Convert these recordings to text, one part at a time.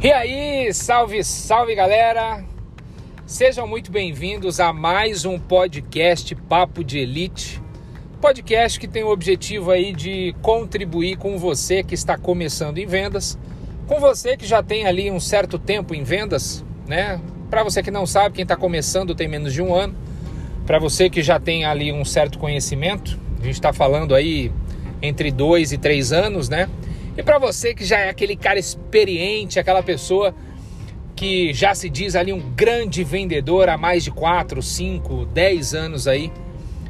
E aí, salve, salve galera! Sejam muito bem-vindos a mais um podcast Papo de Elite. Podcast que tem o objetivo aí de contribuir com você que está começando em vendas, com você que já tem ali um certo tempo em vendas, né? Para você que não sabe, quem está começando tem menos de um ano. Para você que já tem ali um certo conhecimento, a gente está falando aí entre dois e três anos, né? E para você que já é aquele cara experiente, aquela pessoa que já se diz ali um grande vendedor há mais de 4, 5, 10 anos aí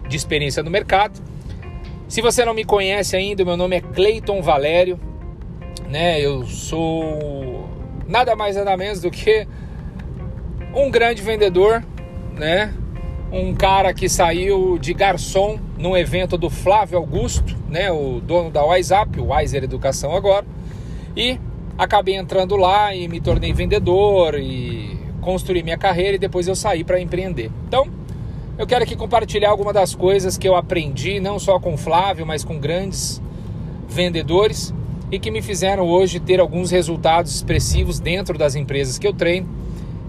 de experiência no mercado. Se você não me conhece ainda, meu nome é Cleiton Valério, né? Eu sou nada mais nada menos do que um grande vendedor, né? Um cara que saiu de garçom num evento do Flávio Augusto, né, o dono da WhatsApp, o Wiser Educação agora, e acabei entrando lá e me tornei vendedor e construí minha carreira e depois eu saí para empreender. Então, eu quero aqui compartilhar algumas das coisas que eu aprendi, não só com o Flávio, mas com grandes vendedores e que me fizeram hoje ter alguns resultados expressivos dentro das empresas que eu treino.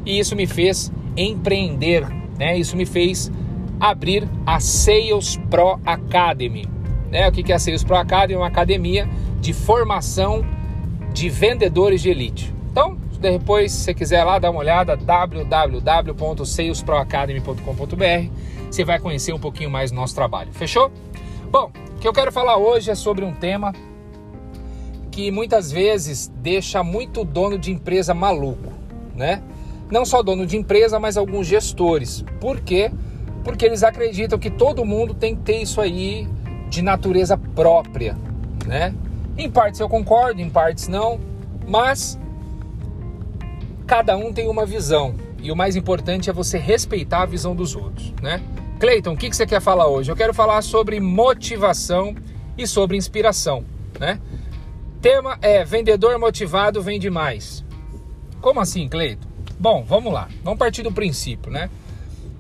E isso me fez empreender, né? Isso me fez abrir a Sales Pro Academy. Né? O que é a Sales Pro Academy? É uma academia de formação de vendedores de elite. Então, depois, se você quiser lá dar uma olhada, www.salesproacademy.com.br, você vai conhecer um pouquinho mais do nosso trabalho. Fechou? Bom, o que eu quero falar hoje é sobre um tema que muitas vezes deixa muito dono de empresa maluco, né? Não só dono de empresa, mas alguns gestores. Por quê? Porque porque eles acreditam que todo mundo tem que ter isso aí de natureza própria, né? Em partes eu concordo, em partes não, mas cada um tem uma visão e o mais importante é você respeitar a visão dos outros, né? Cleiton, o que, você quer falar hoje? Eu quero falar sobre motivação e sobre inspiração, né? Tema é vendedor motivado vende mais. Como assim, Cleiton? Bom, vamos lá. Vamos partir do princípio, né?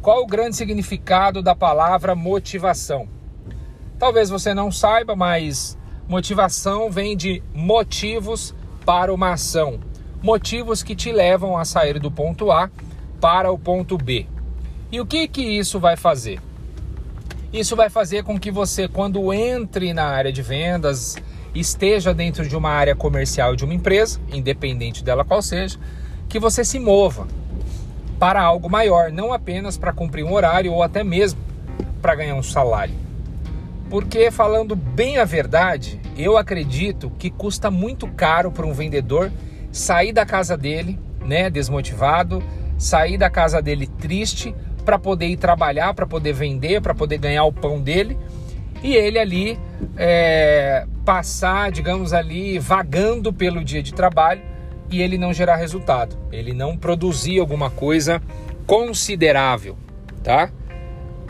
Qual o grande significado da palavra motivação? Talvez você não saiba, mas motivação vem de motivos para uma ação. Motivos que te levam a sair do ponto A para o ponto B. E o que que isso vai fazer? Isso vai fazer com que você, quando entre na área de vendas, esteja dentro de uma área comercial de uma empresa, independente dela qual seja, que você se mova, para algo maior, não apenas para cumprir um horário ou até mesmo para ganhar um salário. Porque, falando bem a verdade, eu acredito que custa muito caro para um vendedor sair da casa dele, né, desmotivado, sair da casa dele triste para poder ir trabalhar, para poder vender, para poder ganhar o pão dele e ele ali é, passar, digamos ali, vagando pelo dia de trabalho e ele não gerar resultado, ele não produzir alguma coisa considerável, tá?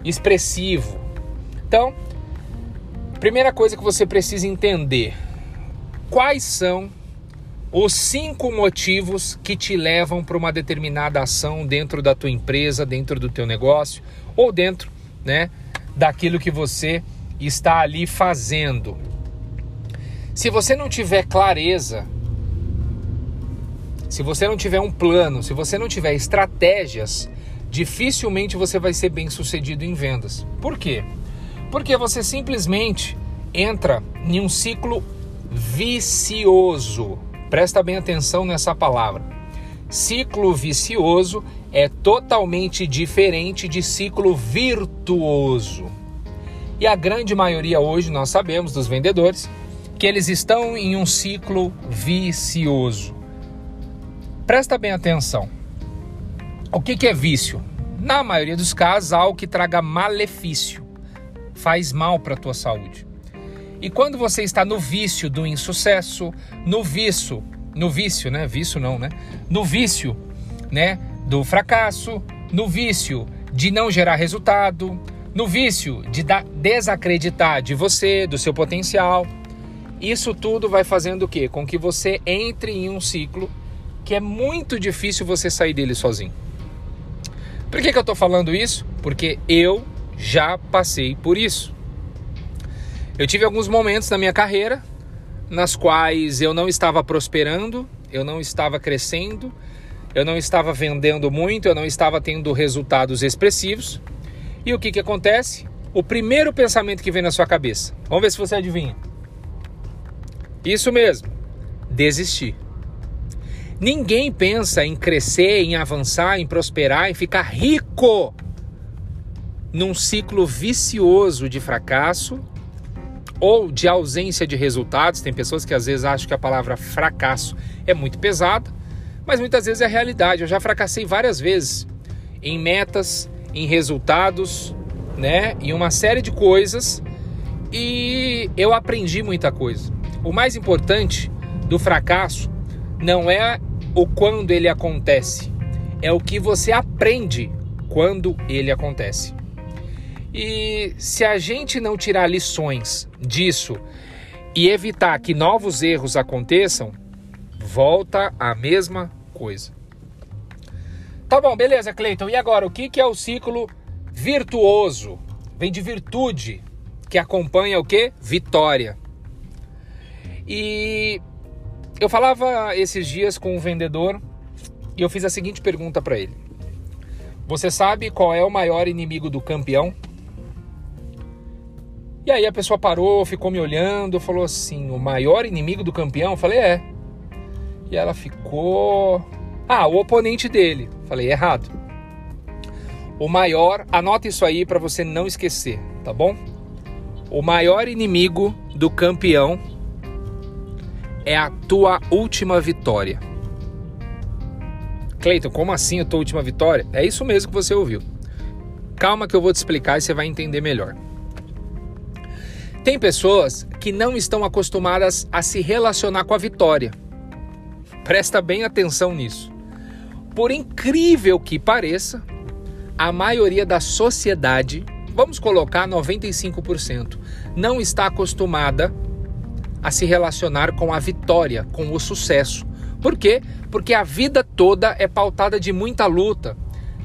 Expressivo. Então, primeira coisa que você precisa entender: quais são os cinco motivos que te levam para uma determinada ação dentro da tua empresa, dentro do teu negócio ou dentro, né, daquilo que você está ali fazendo. Se você não tiver clareza se você não tiver um plano, se você não tiver estratégias, dificilmente você vai ser bem sucedido em vendas. Por quê? Porque você simplesmente entra em um ciclo vicioso. Presta bem atenção nessa palavra. Ciclo vicioso é totalmente diferente de ciclo virtuoso. E a grande maioria hoje nós sabemos dos vendedores que eles estão em um ciclo vicioso. Presta bem atenção. O que, que é vício? Na maioria dos casos, algo que traga malefício, faz mal para a tua saúde. E quando você está no vício do insucesso, no vício, no vício, né? Vício não, né? No vício, né? Do fracasso, no vício de não gerar resultado, no vício de desacreditar de você, do seu potencial. Isso tudo vai fazendo o quê? Com que você entre em um ciclo que é muito difícil você sair dele sozinho. Por que, que eu estou falando isso? Porque eu já passei por isso. Eu tive alguns momentos na minha carreira nas quais eu não estava prosperando eu não estava crescendo, eu não estava vendendo muito, eu não estava tendo resultados expressivos. E o que, que acontece? O primeiro pensamento que vem na sua cabeça. Vamos ver se você adivinha. Isso mesmo, desistir. Ninguém pensa em crescer, em avançar, em prosperar, em ficar rico num ciclo vicioso de fracasso ou de ausência de resultados. Tem pessoas que às vezes acham que a palavra fracasso é muito pesada, mas muitas vezes é a realidade. Eu já fracassei várias vezes em metas, em resultados, né, em uma série de coisas e eu aprendi muita coisa. O mais importante do fracasso não é o quando ele acontece, é o que você aprende quando ele acontece. E se a gente não tirar lições disso e evitar que novos erros aconteçam, volta a mesma coisa. Tá bom, beleza, Cleiton. E agora, o que, é o ciclo virtuoso? Vem de virtude, que acompanha o que? Vitória. E eu falava esses dias com um vendedor e eu fiz a seguinte pergunta para ele: Você sabe qual é o maior inimigo do campeão? E aí a pessoa parou, ficou me olhando, falou assim: "O maior inimigo do campeão?" Eu falei: "É". E ela ficou: "Ah, o oponente dele". Eu falei: "Errado". O maior, anota isso aí para você não esquecer, tá bom? O maior inimigo do campeão é a tua última vitória. Cleiton, como assim a tua última vitória? É isso mesmo que você ouviu. Calma que eu vou te explicar e você vai entender melhor. Tem pessoas que não estão acostumadas a se relacionar com a vitória. Presta bem atenção nisso. Por incrível que pareça, a maioria da sociedade, vamos colocar 95%, não está acostumada a se relacionar com a vitória, com o sucesso. Por quê? Porque a vida toda é pautada de muita luta,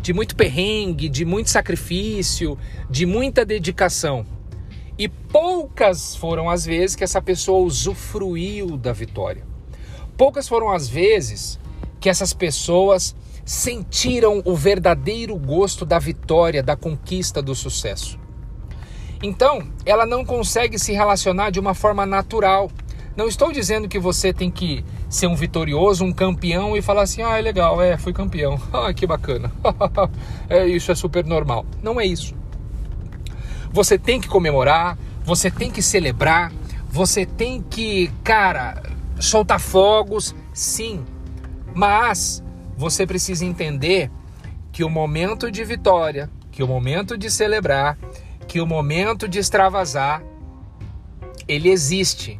de muito perrengue, de muito sacrifício, de muita dedicação. E poucas foram as vezes que essa pessoa usufruiu da vitória. Poucas foram as vezes que essas pessoas sentiram o verdadeiro gosto da vitória, da conquista, do sucesso. Então, ela não consegue se relacionar de uma forma natural. Não estou dizendo que você tem que ser um vitorioso, um campeão e falar assim: ah, é legal, é, fui campeão, ah, que bacana, é isso, é super normal. Não é isso. Você tem que comemorar, você tem que celebrar, você tem que, cara, soltar fogos, sim. Mas você precisa entender que o momento de vitória, que o momento de celebrar, que o momento de extravasar, ele existe.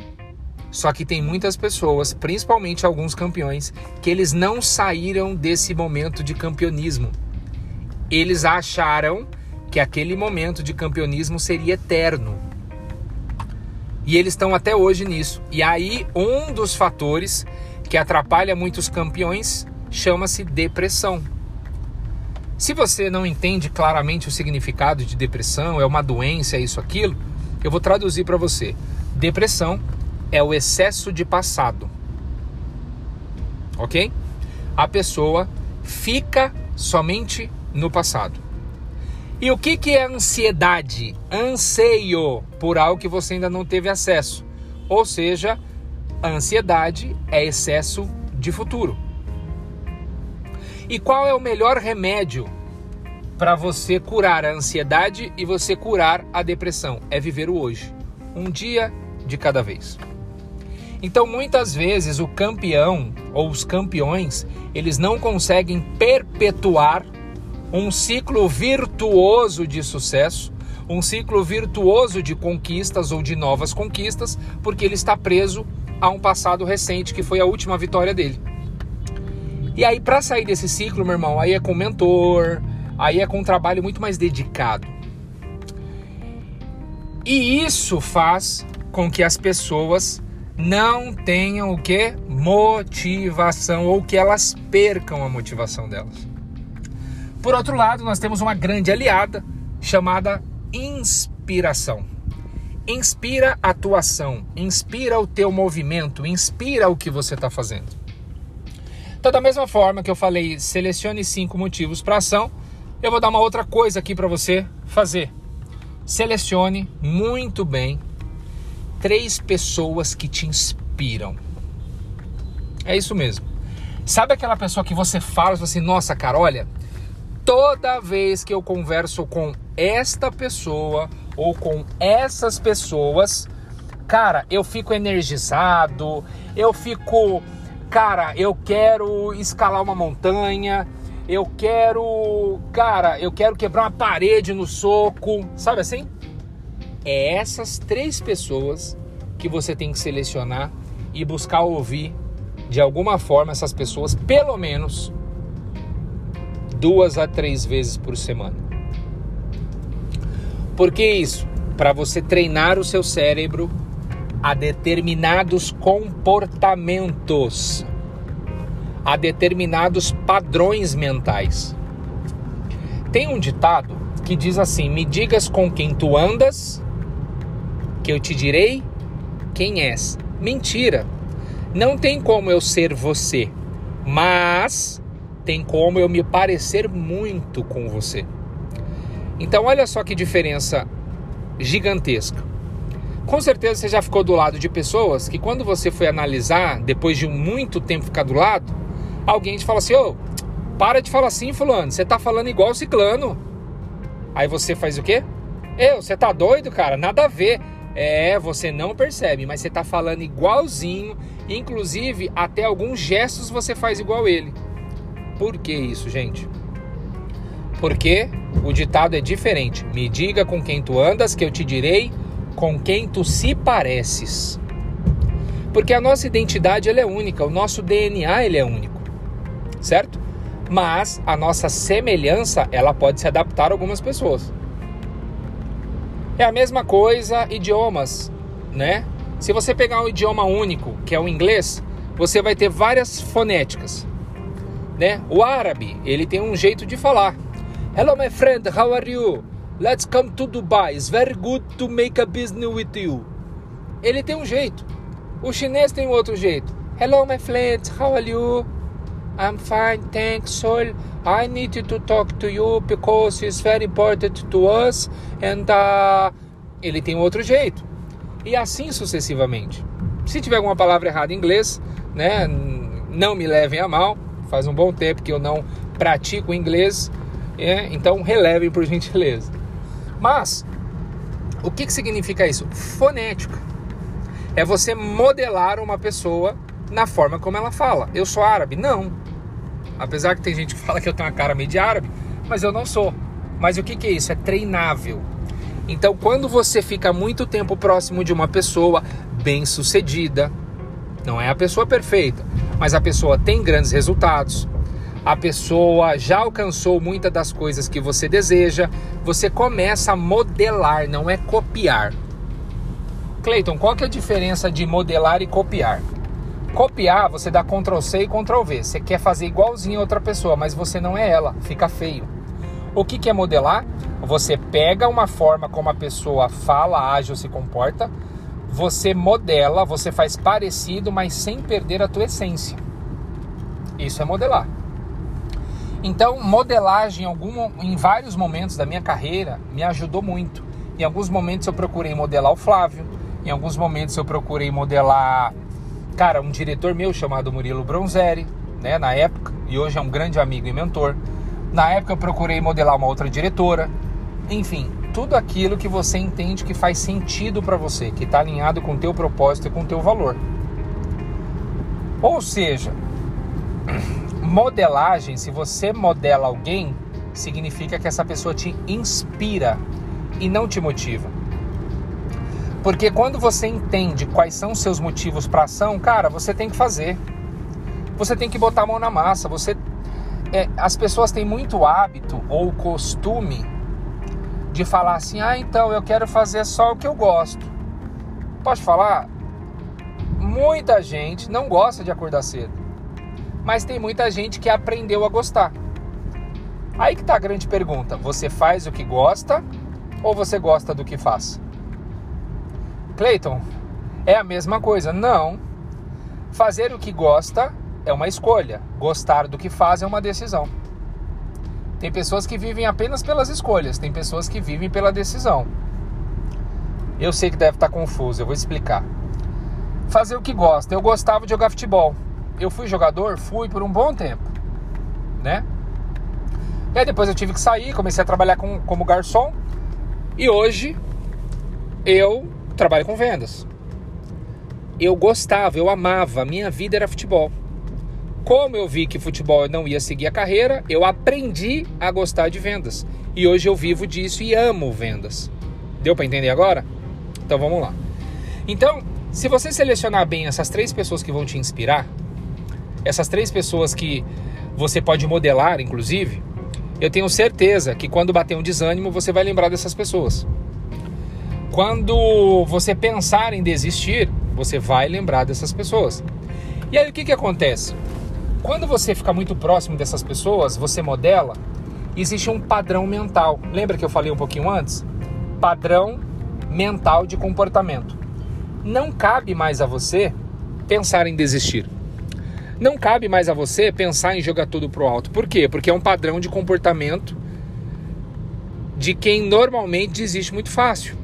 Só que tem muitas pessoas, principalmente alguns campeões, que eles não saíram desse momento de campeonismo. Eles acharam que aquele momento de campeonismo seria eterno. E eles estão até hoje nisso. E aí, um dos fatores que atrapalha muitos campeões chama-se depressão. Se você não entende claramente o significado de depressão, é uma doença, é isso, aquilo, eu vou traduzir para você. Depressão é o excesso de passado. Ok? A pessoa fica somente no passado. E o que, que é ansiedade? Anseio por algo que você ainda não teve acesso. Ou seja, ansiedade é excesso de futuro. E qual é o melhor remédio para você curar a ansiedade e você curar a depressão? É viver o hoje, um dia de cada vez. Então, muitas vezes o campeão ou os campeões, eles não conseguem perpetuar um ciclo virtuoso de sucesso, um ciclo virtuoso de conquistas ou de novas conquistas, porque ele está preso a um passado recente que foi a última vitória dele. E aí, para sair desse ciclo, meu irmão, aí é com mentor, aí é com um trabalho muito mais dedicado. E isso faz com que as pessoas não tenham o que? Motivação, ou que elas percam a motivação delas. Por outro lado, nós temos uma grande aliada chamada inspiração. Inspira a tua ação, inspira o teu movimento, inspira o que você está fazendo. Então, da mesma forma que eu falei, selecione cinco motivos para ação, eu vou dar uma outra coisa aqui para você fazer. Selecione muito bem três pessoas que te inspiram. É isso mesmo. Sabe aquela pessoa que você fala assim, nossa, cara, olha, toda vez que eu converso com esta pessoa ou com essas pessoas, cara, eu fico energizado, eu fico cara, eu quero escalar uma montanha, eu quero, cara, eu quero quebrar uma parede no soco, sabe assim? É essas três pessoas que você tem que selecionar e buscar ouvir de alguma forma essas pessoas, pelo menos duas a três vezes por semana. Por que isso? Para você treinar o seu cérebro a determinados comportamentos, a determinados padrões mentais. Tem um ditado que diz assim: Me digas com quem tu andas, que eu te direi quem és. Mentira. Não tem como eu ser você, mas tem como eu me parecer muito com você. Então, olha só que diferença gigantesca. Com certeza você já ficou do lado de pessoas que quando você foi analisar, depois de muito tempo ficar do lado, alguém te fala assim, ô, oh, para de falar assim, fulano, você tá falando igual o ciclano. Aí você faz o quê? Eu, você tá doido, cara? Nada a ver. É, você não percebe, mas você tá falando igualzinho, inclusive até alguns gestos você faz igual ele. Por que isso, gente? Porque o ditado é diferente. Me diga com quem tu andas, que eu te direi com quem tu se pareces. Porque a nossa identidade ela é única, o nosso DNA ele é único, certo? Mas a nossa semelhança ela pode se adaptar a algumas pessoas. É a mesma coisa idiomas, né? Se você pegar um idioma único, que é o inglês, você vai ter várias fonéticas, né? O árabe, ele tem um jeito de falar. Hello my friend, how are you? Let's come to Dubai. It's very good to make a business with you. Ele tem um jeito. O chinês tem outro jeito. Hello, my friends. How are you? I'm fine, thanks. So I need to talk to you because it's very important to us. And uh, ele tem outro jeito. E assim sucessivamente. Se tiver alguma palavra errada em inglês, né, não me levem a mal. Faz um bom tempo que eu não pratico inglês. É, então relevem por gentileza. Mas, o que, que significa isso? Fonética. É você modelar uma pessoa na forma como ela fala. Eu sou árabe? Não. Apesar que tem gente que fala que eu tenho uma cara meio de árabe, mas eu não sou. Mas o que, que é isso? É treinável. Então, quando você fica muito tempo próximo de uma pessoa bem sucedida, não é a pessoa perfeita, mas a pessoa tem grandes resultados, a pessoa já alcançou muitas das coisas que você deseja, você começa a modelar, não é copiar. Cleiton, qual que é a diferença de modelar e copiar? Copiar, você dá Ctrl C e Ctrl V. Você quer fazer igualzinho a outra pessoa, mas você não é ela, fica feio. O que, que é modelar? Você pega uma forma como a pessoa fala, age ou se comporta, você modela, você faz parecido, mas sem perder a tua essência. Isso é modelar. Então, modelagem algum, em vários momentos da minha carreira me ajudou muito. Em alguns momentos eu procurei modelar o Flávio, em alguns momentos eu procurei modelar, cara, um diretor meu chamado Murilo Bronzeri, né, na época, e hoje é um grande amigo e mentor. Na época eu procurei modelar uma outra diretora. Enfim, tudo aquilo que você entende que faz sentido para você, que está alinhado com o teu propósito e com o teu valor. Ou seja, modelagem, se você modela alguém, significa que essa pessoa te inspira e não te motiva. Porque quando você entende quais são os seus motivos para ação, cara, você tem que fazer. Você tem que botar a mão na massa. Você, é, as pessoas têm muito hábito ou costume de falar assim: ah, então eu quero fazer só o que eu gosto. Pode falar? Muita gente não gosta de acordar cedo mas tem muita gente que aprendeu a gostar. Aí que tá a grande pergunta: você faz o que gosta ou você gosta do que faz? Clayton, é a mesma coisa? Não. Fazer o que gosta é uma escolha. Gostar do que faz é uma decisão. Tem pessoas que vivem apenas pelas escolhas, tem pessoas que vivem pela decisão. Eu sei que deve estar confuso, eu vou explicar. Fazer o que gosta. Eu gostava de jogar futebol. Eu fui jogador? Fui por um bom tempo, né? E aí depois eu tive que sair, comecei a trabalhar com, como garçom. E hoje eu trabalho com vendas. Eu gostava, eu amava, minha vida era futebol. Como eu vi que futebol não ia seguir a carreira, eu aprendi a gostar de vendas. E hoje eu vivo disso e amo vendas. Deu para entender agora? Então vamos lá. Então, se você selecionar bem essas três pessoas que vão te inspirar, essas três pessoas que você pode modelar, inclusive, eu tenho certeza que quando bater um desânimo, você vai lembrar dessas pessoas. Quando você pensar em desistir, você vai lembrar dessas pessoas. E aí o que, que acontece? Quando você fica muito próximo dessas pessoas, você modela, existe um padrão mental. Lembra que eu falei um pouquinho antes? Padrão mental de comportamento. Não cabe mais a você pensar em desistir. Não cabe mais a você pensar em jogar tudo pro alto. Por quê? Porque é um padrão de comportamento de quem normalmente desiste muito fácil.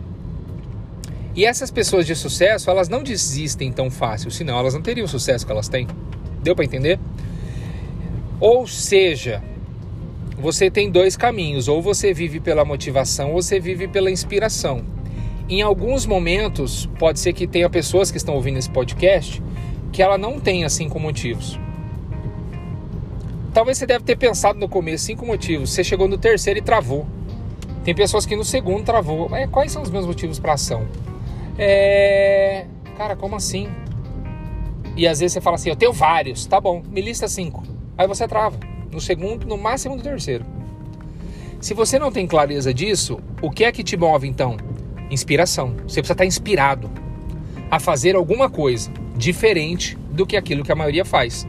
E essas pessoas de sucesso, elas não desistem tão fácil, senão elas não teriam o sucesso que elas têm. Deu para entender? Ou seja, você tem dois caminhos: ou você vive pela motivação, ou você vive pela inspiração. Em alguns momentos, pode ser que tenha pessoas que estão ouvindo esse podcast que ela não tenha cinco motivos. Talvez você deve ter pensado no começo cinco motivos. Você chegou no terceiro e travou. Tem pessoas que no segundo travou. É, quais são os meus motivos para ação? É, cara, como assim? E às vezes você fala assim, eu tenho vários, tá bom, me lista cinco. Aí você trava. No segundo, no máximo no terceiro. Se você não tem clareza disso, o que é que te move então? Inspiração. Você precisa estar inspirado a fazer alguma coisa diferente do que aquilo que a maioria faz.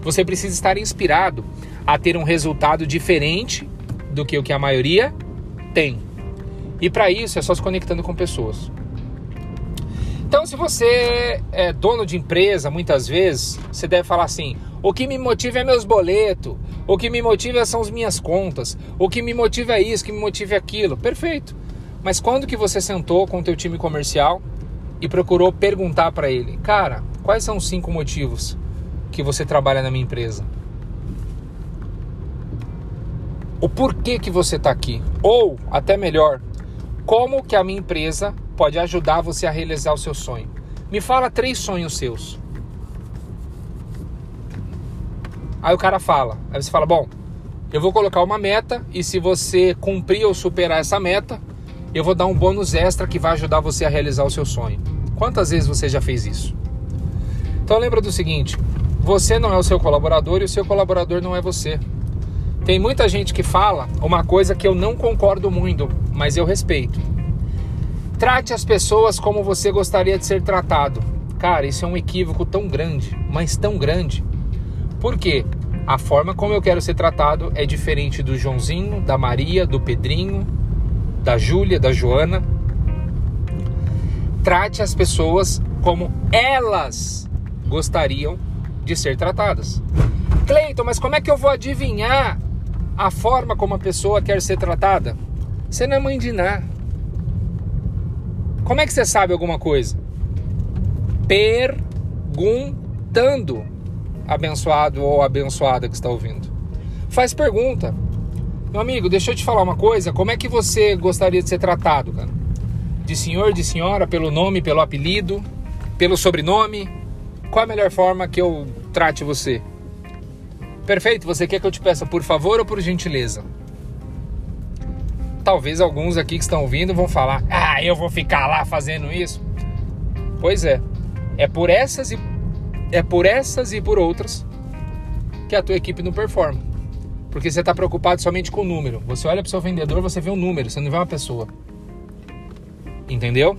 Você precisa estar inspirado a ter um resultado diferente do que o que a maioria tem. E para isso é só se conectando com pessoas. Então, se você é dono de empresa, muitas vezes, você deve falar assim: o que me motiva é meus boletos, o que me motiva são as minhas contas, o que me motiva é isso, o que me motiva é aquilo. Perfeito. Mas quando que você sentou com o teu time comercial e procurou perguntar para ele, cara, quais são os cinco motivos que você trabalha na minha empresa? O porquê que você está aqui? Ou, até melhor, como que a minha empresa pode ajudar você a realizar o seu sonho. Me fala três sonhos seus. Aí o cara fala, aí você fala, bom, eu vou colocar uma meta e se você cumprir ou superar essa meta, eu vou dar um bônus extra que vai ajudar você a realizar o seu sonho. Quantas vezes você já fez isso? Então lembra do seguinte, você não é o seu colaborador e o seu colaborador não é você. Tem muita gente que fala uma coisa que eu não concordo muito, mas eu respeito. Trate as pessoas como você gostaria de ser tratado. Cara, isso é um equívoco tão grande, mas tão grande. Por quê? A forma como eu quero ser tratado é diferente do Joãozinho, da Maria, do Pedrinho, da Júlia, da Joana. Trate as pessoas como elas gostariam de ser tratadas. Cleiton, mas como é que eu vou adivinhar a forma como a pessoa quer ser tratada? Você não é mãe de nada. Como é que você sabe alguma coisa? Perguntando, abençoado ou abençoada que está ouvindo. Faz pergunta. Meu amigo, deixa eu te falar uma coisa. Como é que você gostaria de ser tratado, cara? De senhor, de senhora, pelo nome, pelo apelido, pelo sobrenome? Qual a melhor forma que eu trate você? Perfeito, você quer que eu te peça por favor ou por gentileza? talvez alguns aqui que estão ouvindo vão falar: "Ah, eu vou ficar lá fazendo isso". Pois é. É por essas e é por essas e por outras que a tua equipe não performa. Porque você está preocupado somente com o número. Você olha para o seu vendedor, você vê um número, você não vê uma pessoa. Entendeu?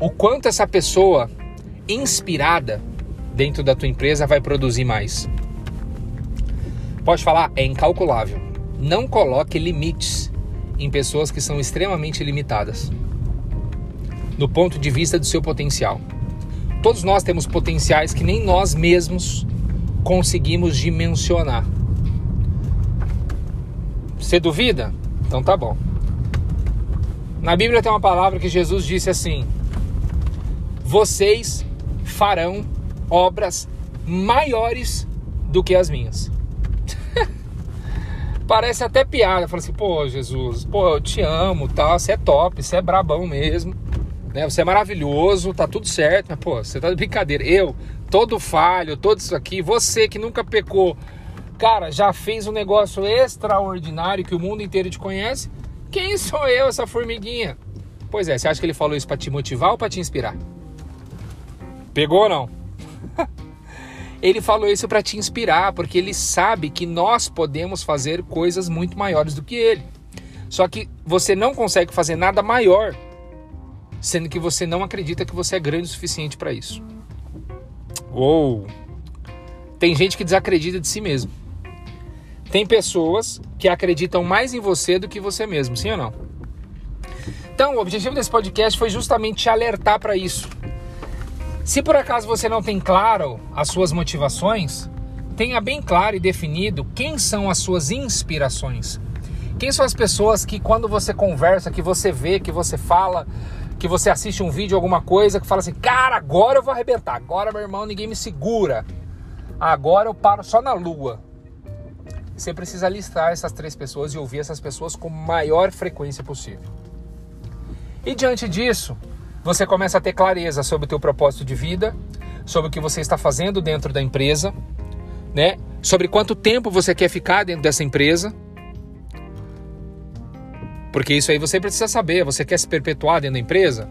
O quanto essa pessoa inspirada dentro da tua empresa vai produzir mais. Pode falar, é incalculável. Não coloque limites em pessoas que são extremamente limitadas no ponto de vista do seu potencial. Todos nós temos potenciais que nem nós mesmos conseguimos dimensionar. Você duvida? Então tá bom. Na Bíblia tem uma palavra que Jesus disse assim: Vocês farão obras maiores do que as minhas. Parece até piada. Fala assim, pô, Jesus, pô, eu te amo, tá? Você é top, você é brabão mesmo. Né? Você é maravilhoso, tá tudo certo, mas, pô, você tá de brincadeira. Eu, todo falho, todo isso aqui, você que nunca pecou, cara, já fez um negócio extraordinário que o mundo inteiro te conhece. Quem sou eu, essa formiguinha? Pois é, você acha que ele falou isso para te motivar ou para te inspirar? Pegou ou não? ele falou isso para te inspirar, porque ele sabe que nós podemos fazer coisas muito maiores do que ele. Só que você não consegue fazer nada maior, sendo que você não acredita que você é grande o suficiente para isso. Ou tem gente que desacredita de si mesmo. Tem pessoas que acreditam mais em você do que você mesmo, sim ou não? Então, o objetivo desse podcast foi justamente te alertar para isso. Se por acaso você não tem claro as suas motivações, tenha bem claro e definido quem são as suas inspirações. Quem são as pessoas que quando você conversa, que você vê, que você fala, que você assiste um vídeo, alguma coisa, que fala assim, cara, agora eu vou arrebentar, agora meu irmão, ninguém me segura. Agora eu paro só na lua. Você precisa listar essas três pessoas e ouvir essas pessoas com maior frequência possível. E diante disso, você começa a ter clareza sobre o teu propósito de vida, sobre o que você está fazendo dentro da empresa, né? Sobre quanto tempo você quer ficar dentro dessa empresa. Porque isso aí você precisa saber, você quer se perpetuar dentro da empresa?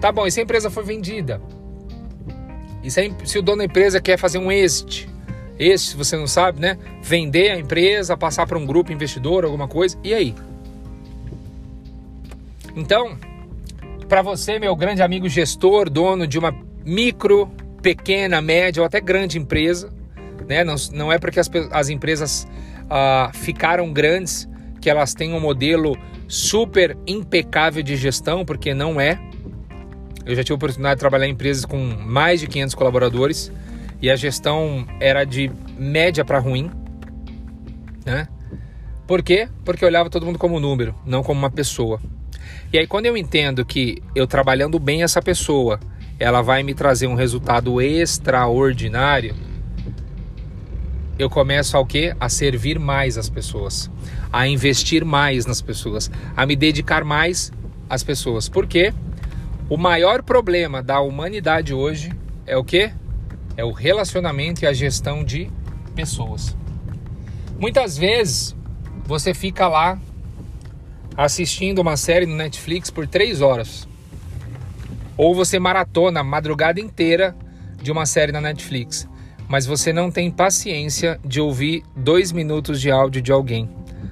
Tá bom, e se a empresa for vendida? E se, se o dono da empresa quer fazer um exit? Esse, se você não sabe, né? Vender a empresa, passar para um grupo investidor, alguma coisa. E aí? Então, para você, meu grande amigo gestor, dono de uma micro, pequena, média ou até grande empresa, né? Não, não é porque as, as empresas ah, ficaram grandes que elas têm um modelo super impecável de gestão, porque não é. Eu já tive a oportunidade de trabalhar em empresas com mais de 500 colaboradores e a gestão era de média para ruim, né? Por quê? Porque eu olhava todo mundo como número, não como uma pessoa. E aí quando eu entendo que eu trabalhando bem essa pessoa, ela vai me trazer um resultado extraordinário, eu começo ao quê? A servir mais as pessoas, a investir mais nas pessoas, a me dedicar mais às pessoas. Por quê? O maior problema da humanidade hoje é o quê? É o relacionamento e a gestão de pessoas. Muitas vezes você fica lá assistindo uma série no Netflix por três horas. Ou você maratona a madrugada inteira de uma série na Netflix. Mas você não tem paciência de ouvir dois minutos de áudio de alguém.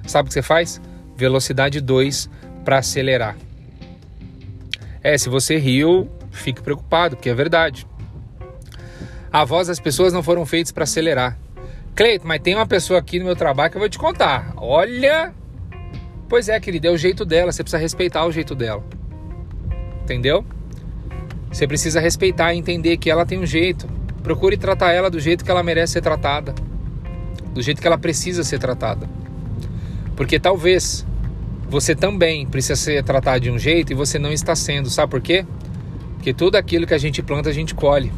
Sabe o que você faz? Velocidade 2 para acelerar. É, se você riu, fique preocupado, porque é verdade. A voz das pessoas não foram feitas para acelerar. Cleito, mas tem uma pessoa aqui no meu trabalho que eu vou te contar. Olha. Pois é, querida, é o jeito dela. Você precisa respeitar o jeito dela. Entendeu? Você precisa respeitar e entender que ela tem um jeito. Procure tratar ela do jeito que ela merece ser tratada. Do jeito que ela precisa ser tratada. Porque talvez você também precisa ser tratado de um jeito e você não está sendo. Sabe por quê? Porque tudo aquilo que a gente planta, a gente colhe.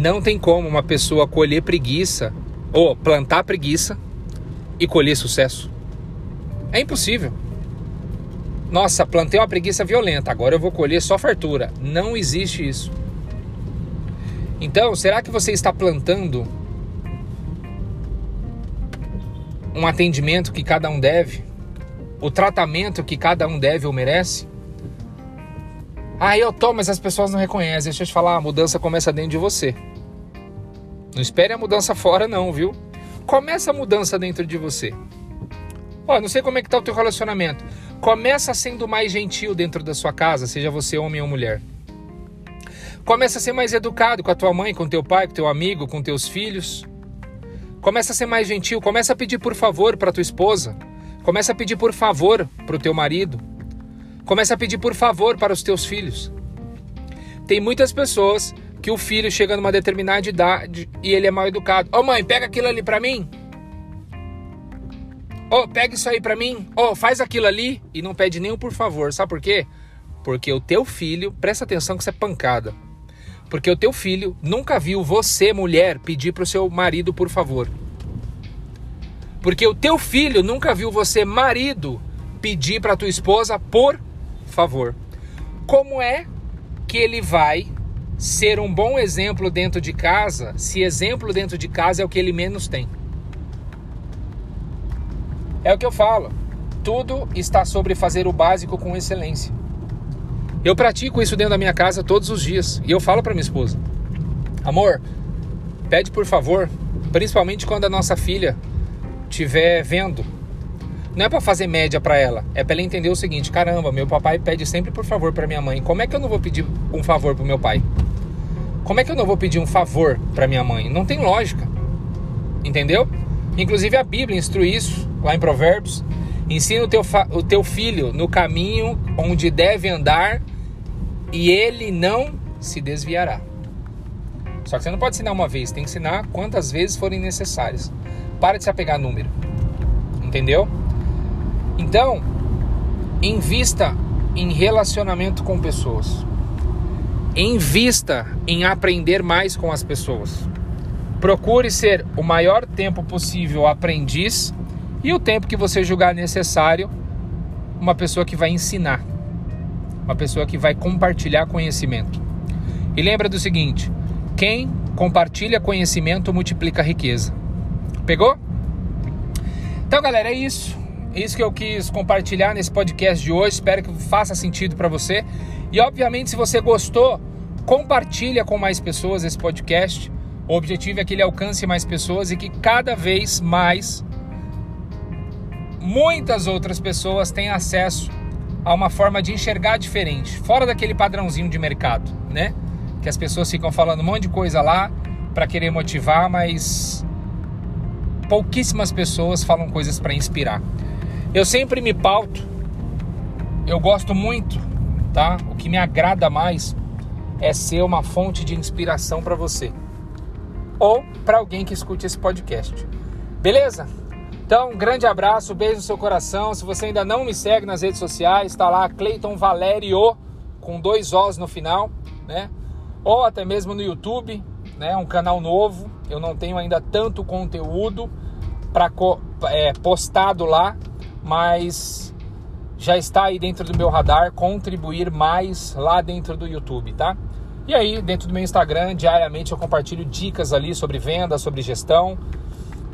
Não tem como uma pessoa colher preguiça ou plantar preguiça e colher sucesso. É impossível. Nossa, plantei uma preguiça violenta, agora eu vou colher só fartura. Não existe isso. Então, será que você está plantando um atendimento que cada um deve? O tratamento que cada um deve ou merece? Ah, eu tô, mas as pessoas não reconhecem. Deixa eu te falar, a mudança começa dentro de você. Não espere a mudança fora, não, viu? Começa a mudança dentro de você. Ó, não sei como é que tá o teu relacionamento. Começa sendo mais gentil dentro da sua casa, seja você homem ou mulher. Começa a ser mais educado com a tua mãe, com teu pai, com teu amigo, com teus filhos. Começa a ser mais gentil, começa a pedir por favor para tua esposa. Começa a pedir por favor para o teu marido. Começa a pedir por favor para os teus filhos. Tem muitas pessoas que o filho chega numa determinada idade e ele é mal educado. Ô oh, mãe, pega aquilo ali para mim. Ô, oh, pega isso aí para mim. Ô, oh, faz aquilo ali e não pede nenhum por favor. Sabe por quê? Porque o teu filho, presta atenção que isso é pancada. Porque o teu filho nunca viu você, mulher, pedir pro seu marido por favor. Porque o teu filho nunca viu você, marido, pedir para tua esposa por favor. Como é que ele vai ser um bom exemplo dentro de casa se exemplo dentro de casa é o que ele menos tem? É o que eu falo. Tudo está sobre fazer o básico com excelência. Eu pratico isso dentro da minha casa todos os dias e eu falo para minha esposa: Amor, pede por favor, principalmente quando a nossa filha estiver vendo. Não é para fazer média para ela, é para ela entender o seguinte: caramba, meu papai pede sempre por favor para minha mãe. Como é que eu não vou pedir um favor pro meu pai? Como é que eu não vou pedir um favor para minha mãe? Não tem lógica. Entendeu? Inclusive a Bíblia instrui isso lá em Provérbios. Ensina o teu, o teu filho no caminho onde deve andar e ele não se desviará. Só que você não pode ensinar uma vez, tem que ensinar quantas vezes forem necessárias. Para de se apegar a número. Entendeu? Então, invista em relacionamento com pessoas. Invista em aprender mais com as pessoas. Procure ser o maior tempo possível aprendiz e o tempo que você julgar necessário, uma pessoa que vai ensinar uma pessoa que vai compartilhar conhecimento. E lembra do seguinte: quem compartilha conhecimento multiplica riqueza. Pegou? Então, galera, é isso. É isso que eu quis compartilhar nesse podcast de hoje. Espero que faça sentido para você. E obviamente, se você gostou, compartilha com mais pessoas esse podcast. O objetivo é que ele alcance mais pessoas e que cada vez mais muitas outras pessoas tenham acesso a uma forma de enxergar diferente, fora daquele padrãozinho de mercado, né? Que as pessoas ficam falando um monte de coisa lá para querer motivar, mas pouquíssimas pessoas falam coisas para inspirar. Eu sempre me pauto, eu gosto muito, tá? O que me agrada mais é ser uma fonte de inspiração para você ou para alguém que escute esse podcast. Beleza? Então, um grande abraço, beijo no seu coração. Se você ainda não me segue nas redes sociais, está lá Cleiton Valério com dois Os no final, né? Ou até mesmo no YouTube, né? Um canal novo. Eu não tenho ainda tanto conteúdo para é, postado lá, mas já está aí dentro do meu radar contribuir mais lá dentro do YouTube, tá? E aí, dentro do meu Instagram, diariamente eu compartilho dicas ali sobre venda, sobre gestão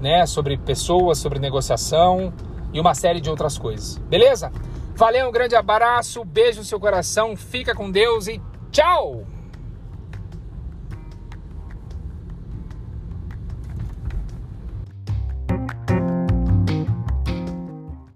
né, sobre pessoas, sobre negociação e uma série de outras coisas. Beleza? Valeu, um grande abraço, beijo no seu coração, fica com Deus e tchau!